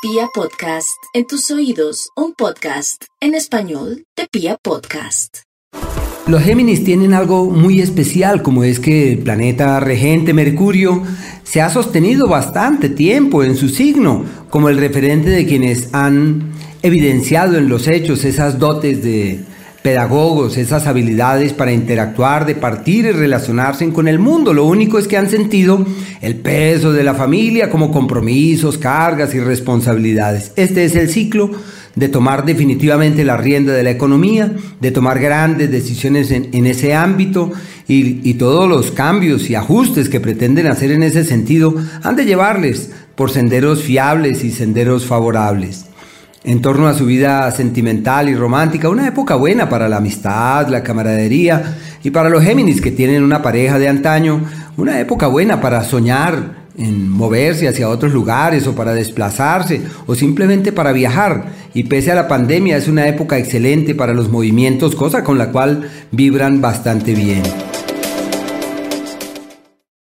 Pia Podcast, en tus oídos, un podcast en español de Pia Podcast. Los Géminis tienen algo muy especial, como es que el planeta regente Mercurio se ha sostenido bastante tiempo en su signo, como el referente de quienes han evidenciado en los hechos esas dotes de pedagogos, esas habilidades para interactuar, de partir y relacionarse con el mundo. Lo único es que han sentido el peso de la familia como compromisos, cargas y responsabilidades. Este es el ciclo de tomar definitivamente la rienda de la economía, de tomar grandes decisiones en, ese ámbito y, y todos los cambios y ajustes que pretenden hacer en ese sentido han de llevarles por senderos fiables y senderos favorables en torno a su vida sentimental y romántica, una época buena para la amistad, la camaradería y para los Géminis que tienen una pareja de antaño, una época buena para soñar en moverse hacia otros lugares o para desplazarse o simplemente para viajar. Y pese a la pandemia es una época excelente para los movimientos, cosa con la cual vibran bastante bien.